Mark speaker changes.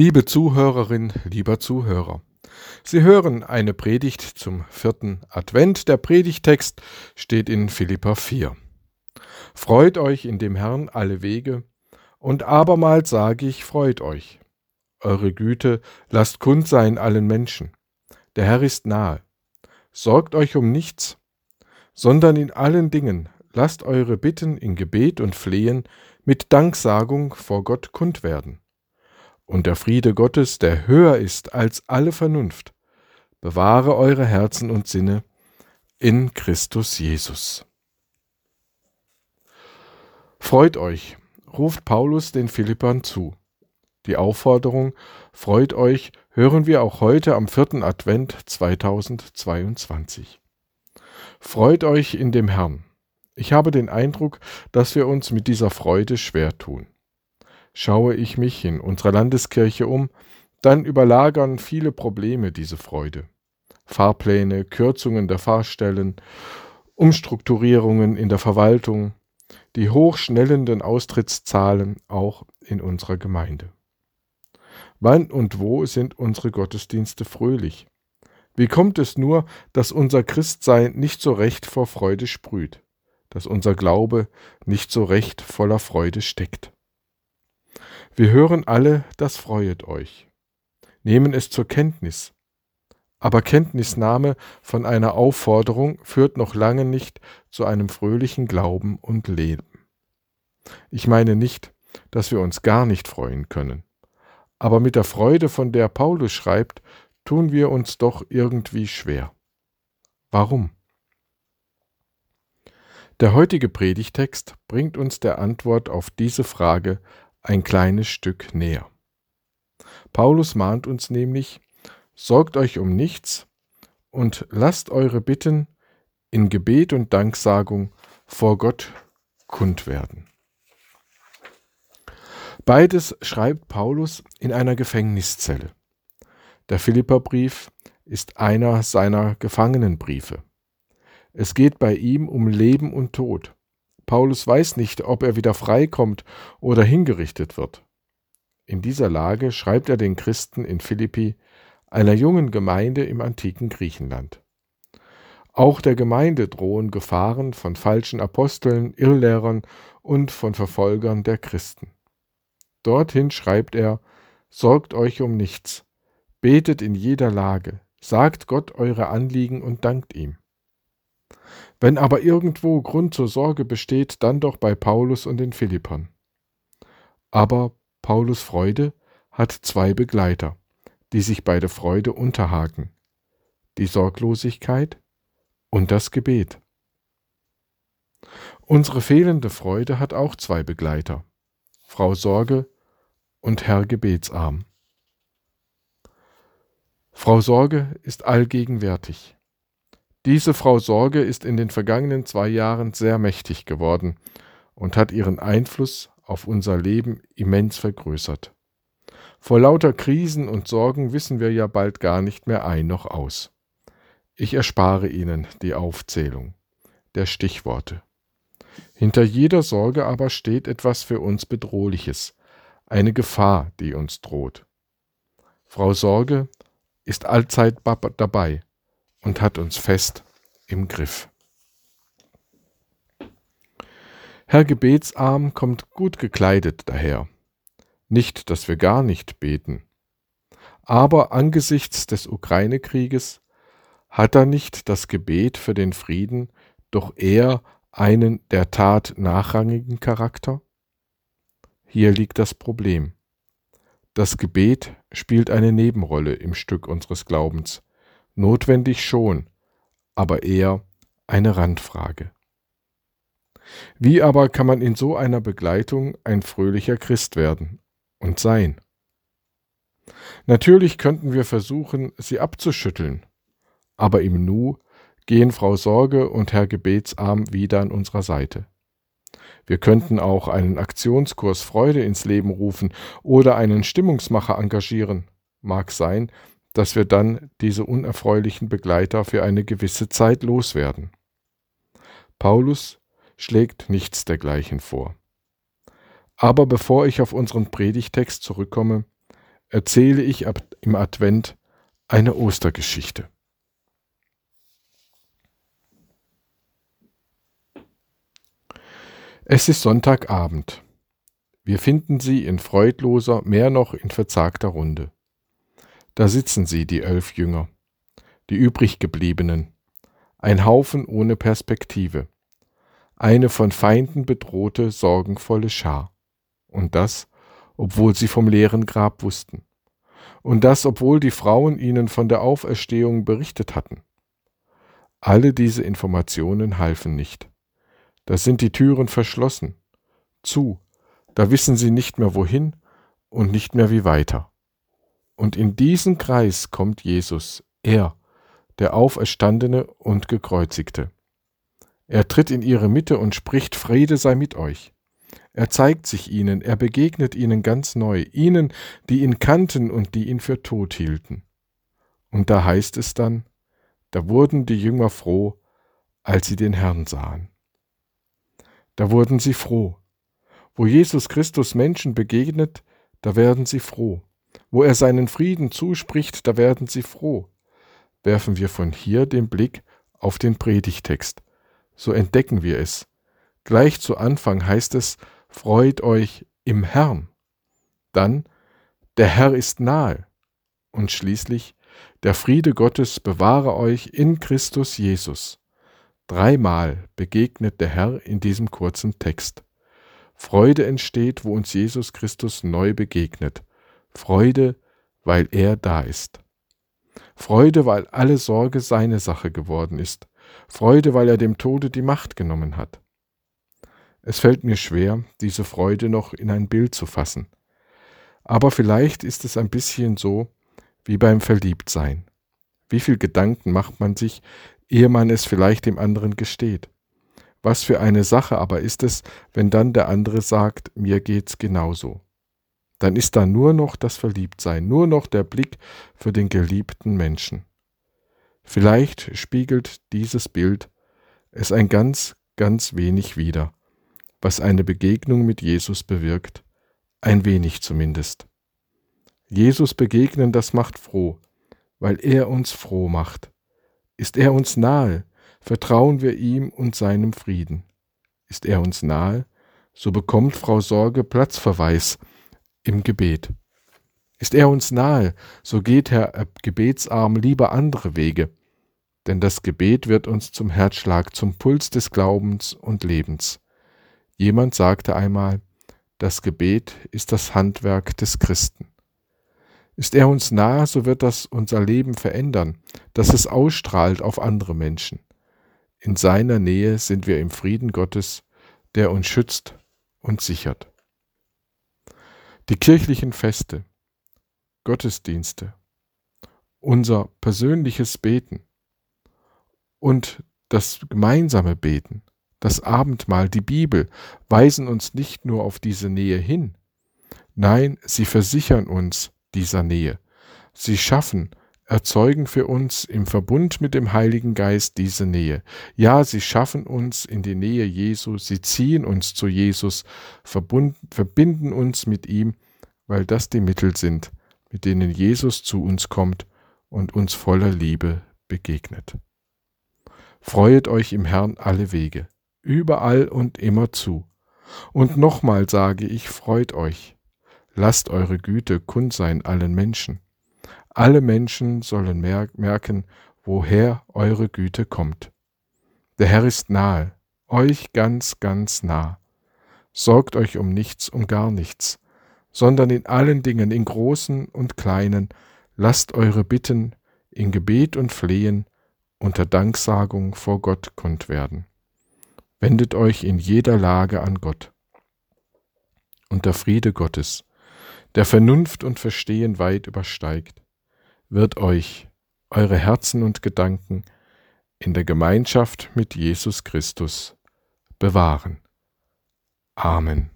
Speaker 1: Liebe Zuhörerin, lieber Zuhörer, Sie hören eine Predigt zum vierten Advent. Der Predigtext steht in Philippa 4. Freut euch in dem Herrn alle Wege, und abermals sage ich, freut euch. Eure Güte lasst kund sein allen Menschen. Der Herr ist nahe. Sorgt euch um nichts, sondern in allen Dingen lasst eure Bitten in Gebet und Flehen mit Danksagung vor Gott kund werden und der Friede Gottes, der höher ist als alle Vernunft, bewahre eure Herzen und Sinne in Christus Jesus. Freut euch, ruft Paulus den Philippern zu. Die Aufforderung Freut euch hören wir auch heute am vierten Advent 2022. Freut euch in dem Herrn. Ich habe den Eindruck, dass wir uns mit dieser Freude schwer tun. Schaue ich mich in unserer Landeskirche um, dann überlagern viele Probleme diese Freude. Fahrpläne, Kürzungen der Fahrstellen, Umstrukturierungen in der Verwaltung, die hochschnellenden Austrittszahlen auch in unserer Gemeinde. Wann und wo sind unsere Gottesdienste fröhlich? Wie kommt es nur, dass unser Christsein nicht so recht vor Freude sprüht, dass unser Glaube nicht so recht voller Freude steckt? Wir hören alle, das freuet euch, nehmen es zur Kenntnis. Aber Kenntnisnahme von einer Aufforderung führt noch lange nicht zu einem fröhlichen Glauben und Leben. Ich meine nicht, dass wir uns gar nicht freuen können. Aber mit der Freude, von der Paulus schreibt, tun wir uns doch irgendwie schwer. Warum? Der heutige Predigtext bringt uns der Antwort auf diese Frage ein kleines Stück näher. Paulus mahnt uns nämlich, sorgt euch um nichts und lasst eure Bitten in Gebet und Danksagung vor Gott kund werden. Beides schreibt Paulus in einer Gefängniszelle. Der Philipperbrief ist einer seiner Gefangenenbriefe. Es geht bei ihm um Leben und Tod. Paulus weiß nicht, ob er wieder freikommt oder hingerichtet wird. In dieser Lage schreibt er den Christen in Philippi, einer jungen Gemeinde im antiken Griechenland. Auch der Gemeinde drohen Gefahren von falschen Aposteln, Irrlehrern und von Verfolgern der Christen. Dorthin schreibt er, Sorgt euch um nichts, betet in jeder Lage, sagt Gott eure Anliegen und dankt ihm. Wenn aber irgendwo Grund zur Sorge besteht, dann doch bei Paulus und den Philippern. Aber Paulus Freude hat zwei Begleiter, die sich bei der Freude unterhaken. Die Sorglosigkeit und das Gebet. Unsere fehlende Freude hat auch zwei Begleiter, Frau Sorge und Herr Gebetsarm. Frau Sorge ist allgegenwärtig. Diese Frau Sorge ist in den vergangenen zwei Jahren sehr mächtig geworden und hat ihren Einfluss auf unser Leben immens vergrößert. Vor lauter Krisen und Sorgen wissen wir ja bald gar nicht mehr ein noch aus. Ich erspare Ihnen die Aufzählung der Stichworte. Hinter jeder Sorge aber steht etwas für uns Bedrohliches, eine Gefahr, die uns droht. Frau Sorge ist allzeit dabei und hat uns fest im Griff. Herr Gebetsarm kommt gut gekleidet daher. Nicht, dass wir gar nicht beten. Aber angesichts des Ukraine-Krieges hat er nicht das Gebet für den Frieden doch eher einen der Tat nachrangigen Charakter? Hier liegt das Problem. Das Gebet spielt eine Nebenrolle im Stück unseres Glaubens, Notwendig schon, aber eher eine Randfrage. Wie aber kann man in so einer Begleitung ein fröhlicher Christ werden und sein? Natürlich könnten wir versuchen, sie abzuschütteln, aber im Nu gehen Frau Sorge und Herr Gebetsarm wieder an unserer Seite. Wir könnten auch einen Aktionskurs Freude ins Leben rufen oder einen Stimmungsmacher engagieren. Mag sein, dass wir dann diese unerfreulichen Begleiter für eine gewisse Zeit loswerden. Paulus schlägt nichts dergleichen vor. Aber bevor ich auf unseren Predigtext zurückkomme, erzähle ich im Advent eine Ostergeschichte. Es ist Sonntagabend. Wir finden sie in freudloser, mehr noch in verzagter Runde. Da sitzen sie, die elf Jünger, die übriggebliebenen, ein Haufen ohne Perspektive, eine von Feinden bedrohte, sorgenvolle Schar. Und das, obwohl sie vom leeren Grab wussten. Und das, obwohl die Frauen ihnen von der Auferstehung berichtet hatten. Alle diese Informationen halfen nicht. Da sind die Türen verschlossen, zu, da wissen sie nicht mehr wohin und nicht mehr wie weiter. Und in diesen Kreis kommt Jesus, er, der Auferstandene und Gekreuzigte. Er tritt in ihre Mitte und spricht, Friede sei mit euch. Er zeigt sich ihnen, er begegnet ihnen ganz neu, ihnen, die ihn kannten und die ihn für tot hielten. Und da heißt es dann, da wurden die Jünger froh, als sie den Herrn sahen. Da wurden sie froh. Wo Jesus Christus Menschen begegnet, da werden sie froh. Wo er seinen Frieden zuspricht, da werden sie froh. Werfen wir von hier den Blick auf den Predigtext. So entdecken wir es. Gleich zu Anfang heißt es, freut euch im Herrn. Dann, der Herr ist nahe. Und schließlich, der Friede Gottes bewahre euch in Christus Jesus. Dreimal begegnet der Herr in diesem kurzen Text. Freude entsteht, wo uns Jesus Christus neu begegnet. Freude, weil er da ist. Freude, weil alle Sorge seine Sache geworden ist. Freude, weil er dem Tode die Macht genommen hat. Es fällt mir schwer, diese Freude noch in ein Bild zu fassen. Aber vielleicht ist es ein bisschen so wie beim Verliebtsein. Wie viel Gedanken macht man sich, ehe man es vielleicht dem anderen gesteht? Was für eine Sache aber ist es, wenn dann der andere sagt, mir geht's genauso. Dann ist da nur noch das Verliebtsein, nur noch der Blick für den geliebten Menschen. Vielleicht spiegelt dieses Bild es ein ganz, ganz wenig wider was eine Begegnung mit Jesus bewirkt, ein wenig zumindest. Jesus begegnen, das macht froh, weil er uns froh macht. Ist er uns nahe, vertrauen wir ihm und seinem Frieden. Ist er uns nahe, so bekommt Frau Sorge Platzverweis im Gebet. Ist er uns nahe, so geht Herr Gebetsarm lieber andere Wege, denn das Gebet wird uns zum Herzschlag, zum Puls des Glaubens und Lebens. Jemand sagte einmal, das Gebet ist das Handwerk des Christen. Ist er uns nahe, so wird das unser Leben verändern, dass es ausstrahlt auf andere Menschen. In seiner Nähe sind wir im Frieden Gottes, der uns schützt und sichert. Die kirchlichen Feste, Gottesdienste, unser persönliches Beten und das gemeinsame Beten das Abendmahl, die Bibel weisen uns nicht nur auf diese Nähe hin, nein, sie versichern uns dieser Nähe. Sie schaffen, erzeugen für uns im Verbund mit dem Heiligen Geist diese Nähe. Ja, sie schaffen uns in die Nähe Jesu, sie ziehen uns zu Jesus, verbinden uns mit ihm, weil das die Mittel sind, mit denen Jesus zu uns kommt und uns voller Liebe begegnet. Freuet euch im Herrn alle Wege überall und immer zu. Und nochmal sage ich, freut euch. Lasst eure Güte kund sein allen Menschen. Alle Menschen sollen merken, woher eure Güte kommt. Der Herr ist nahe, euch ganz, ganz nah. Sorgt euch um nichts, um gar nichts, sondern in allen Dingen, in großen und kleinen, lasst eure Bitten in Gebet und Flehen unter Danksagung vor Gott kund werden. Wendet euch in jeder Lage an Gott. Und der Friede Gottes, der Vernunft und Verstehen weit übersteigt, wird euch, eure Herzen und Gedanken in der Gemeinschaft mit Jesus Christus bewahren. Amen.